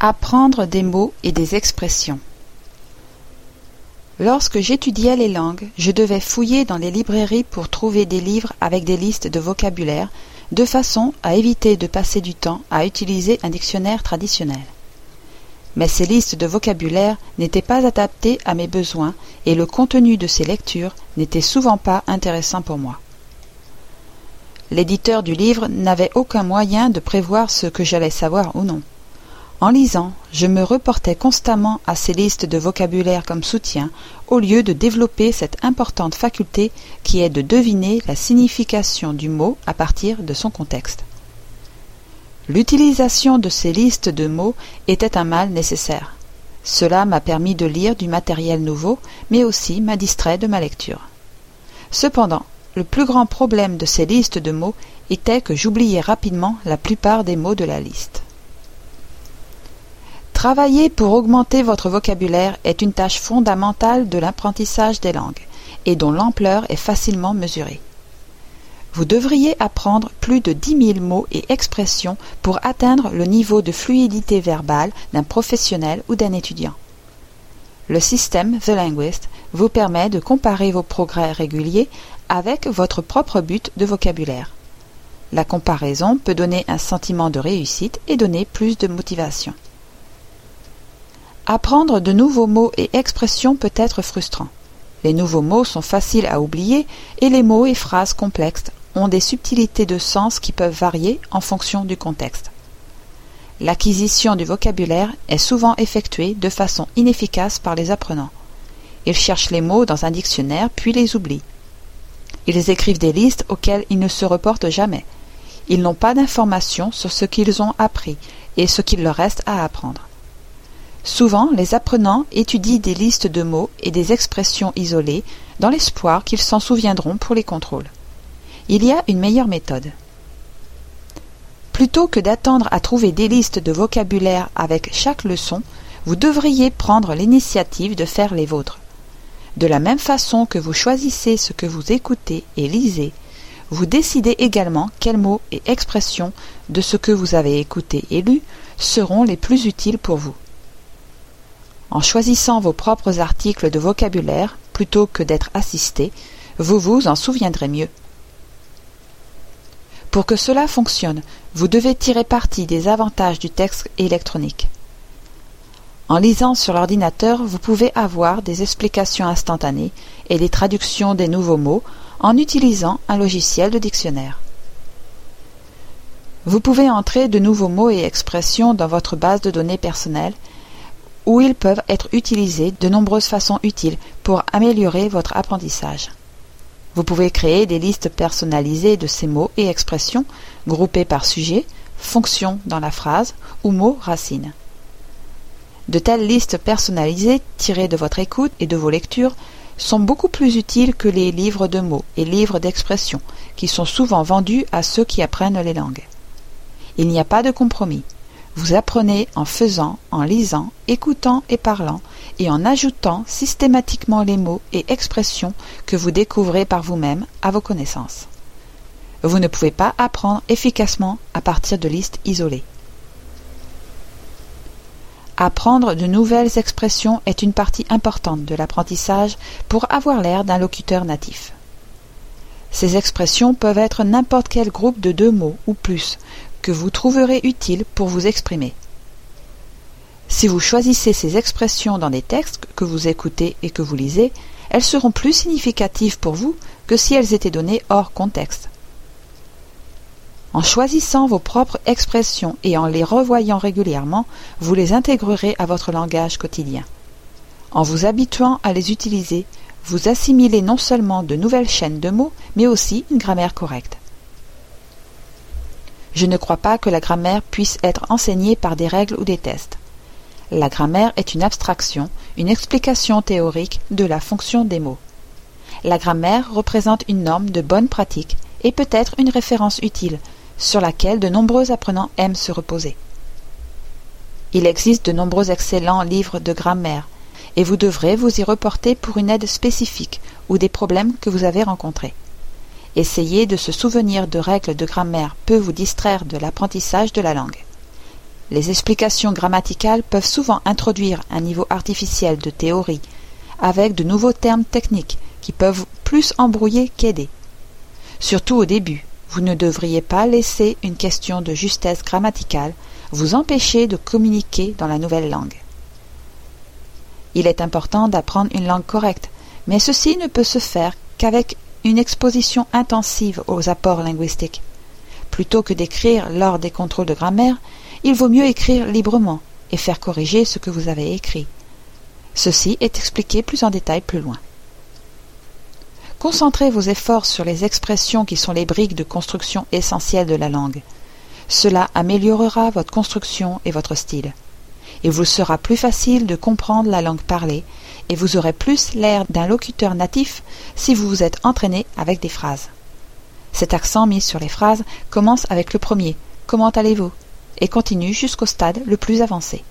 Apprendre des mots et des expressions. Lorsque j'étudiais les langues, je devais fouiller dans les librairies pour trouver des livres avec des listes de vocabulaire, de façon à éviter de passer du temps à utiliser un dictionnaire traditionnel. Mais ces listes de vocabulaire n'étaient pas adaptées à mes besoins et le contenu de ces lectures n'était souvent pas intéressant pour moi. L'éditeur du livre n'avait aucun moyen de prévoir ce que j'allais savoir ou non. En lisant, je me reportais constamment à ces listes de vocabulaire comme soutien, au lieu de développer cette importante faculté qui est de deviner la signification du mot à partir de son contexte. L'utilisation de ces listes de mots était un mal nécessaire. Cela m'a permis de lire du matériel nouveau, mais aussi m'a distrait de ma lecture. Cependant, le plus grand problème de ces listes de mots était que j'oubliais rapidement la plupart des mots de la liste. Travailler pour augmenter votre vocabulaire est une tâche fondamentale de l'apprentissage des langues et dont l'ampleur est facilement mesurée. Vous devriez apprendre plus de dix mille mots et expressions pour atteindre le niveau de fluidité verbale d'un professionnel ou d'un étudiant. Le système The Linguist vous permet de comparer vos progrès réguliers avec votre propre but de vocabulaire. La comparaison peut donner un sentiment de réussite et donner plus de motivation. Apprendre de nouveaux mots et expressions peut être frustrant. Les nouveaux mots sont faciles à oublier et les mots et phrases complexes ont des subtilités de sens qui peuvent varier en fonction du contexte. L'acquisition du vocabulaire est souvent effectuée de façon inefficace par les apprenants. Ils cherchent les mots dans un dictionnaire puis les oublient. Ils écrivent des listes auxquelles ils ne se reportent jamais. Ils n'ont pas d'informations sur ce qu'ils ont appris et ce qu'il leur reste à apprendre. Souvent, les apprenants étudient des listes de mots et des expressions isolées dans l'espoir qu'ils s'en souviendront pour les contrôles. Il y a une meilleure méthode. Plutôt que d'attendre à trouver des listes de vocabulaire avec chaque leçon, vous devriez prendre l'initiative de faire les vôtres. De la même façon que vous choisissez ce que vous écoutez et lisez, vous décidez également quels mots et expressions de ce que vous avez écouté et lu seront les plus utiles pour vous. En choisissant vos propres articles de vocabulaire plutôt que d'être assisté, vous vous en souviendrez mieux. Pour que cela fonctionne, vous devez tirer parti des avantages du texte électronique. En lisant sur l'ordinateur, vous pouvez avoir des explications instantanées et des traductions des nouveaux mots en utilisant un logiciel de dictionnaire. Vous pouvez entrer de nouveaux mots et expressions dans votre base de données personnelle où ils peuvent être utilisés de nombreuses façons utiles pour améliorer votre apprentissage. Vous pouvez créer des listes personnalisées de ces mots et expressions groupées par sujet, fonction dans la phrase ou mot racine. De telles listes personnalisées tirées de votre écoute et de vos lectures sont beaucoup plus utiles que les livres de mots et livres d'expressions qui sont souvent vendus à ceux qui apprennent les langues. Il n'y a pas de compromis. Vous apprenez en faisant, en lisant, écoutant et parlant, et en ajoutant systématiquement les mots et expressions que vous découvrez par vous-même à vos connaissances. Vous ne pouvez pas apprendre efficacement à partir de listes isolées. Apprendre de nouvelles expressions est une partie importante de l'apprentissage pour avoir l'air d'un locuteur natif. Ces expressions peuvent être n'importe quel groupe de deux mots ou plus, que vous trouverez utile pour vous exprimer. Si vous choisissez ces expressions dans des textes que vous écoutez et que vous lisez, elles seront plus significatives pour vous que si elles étaient données hors contexte. En choisissant vos propres expressions et en les revoyant régulièrement, vous les intégrerez à votre langage quotidien. En vous habituant à les utiliser, vous assimilez non seulement de nouvelles chaînes de mots, mais aussi une grammaire correcte. Je ne crois pas que la grammaire puisse être enseignée par des règles ou des tests. La grammaire est une abstraction, une explication théorique de la fonction des mots. La grammaire représente une norme de bonne pratique et peut être une référence utile sur laquelle de nombreux apprenants aiment se reposer. Il existe de nombreux excellents livres de grammaire et vous devrez vous y reporter pour une aide spécifique ou des problèmes que vous avez rencontrés. Essayer de se souvenir de règles de grammaire peut vous distraire de l'apprentissage de la langue. Les explications grammaticales peuvent souvent introduire un niveau artificiel de théorie, avec de nouveaux termes techniques qui peuvent plus embrouiller qu'aider. Surtout au début, vous ne devriez pas laisser une question de justesse grammaticale vous empêcher de communiquer dans la nouvelle langue. Il est important d'apprendre une langue correcte, mais ceci ne peut se faire qu'avec une exposition intensive aux apports linguistiques. Plutôt que d'écrire lors des contrôles de grammaire, il vaut mieux écrire librement et faire corriger ce que vous avez écrit. Ceci est expliqué plus en détail plus loin. Concentrez vos efforts sur les expressions qui sont les briques de construction essentielles de la langue. Cela améliorera votre construction et votre style. Il vous sera plus facile de comprendre la langue parlée et vous aurez plus l'air d'un locuteur natif si vous vous êtes entraîné avec des phrases. Cet accent mis sur les phrases commence avec le premier Comment allez-vous? et continue jusqu'au stade le plus avancé.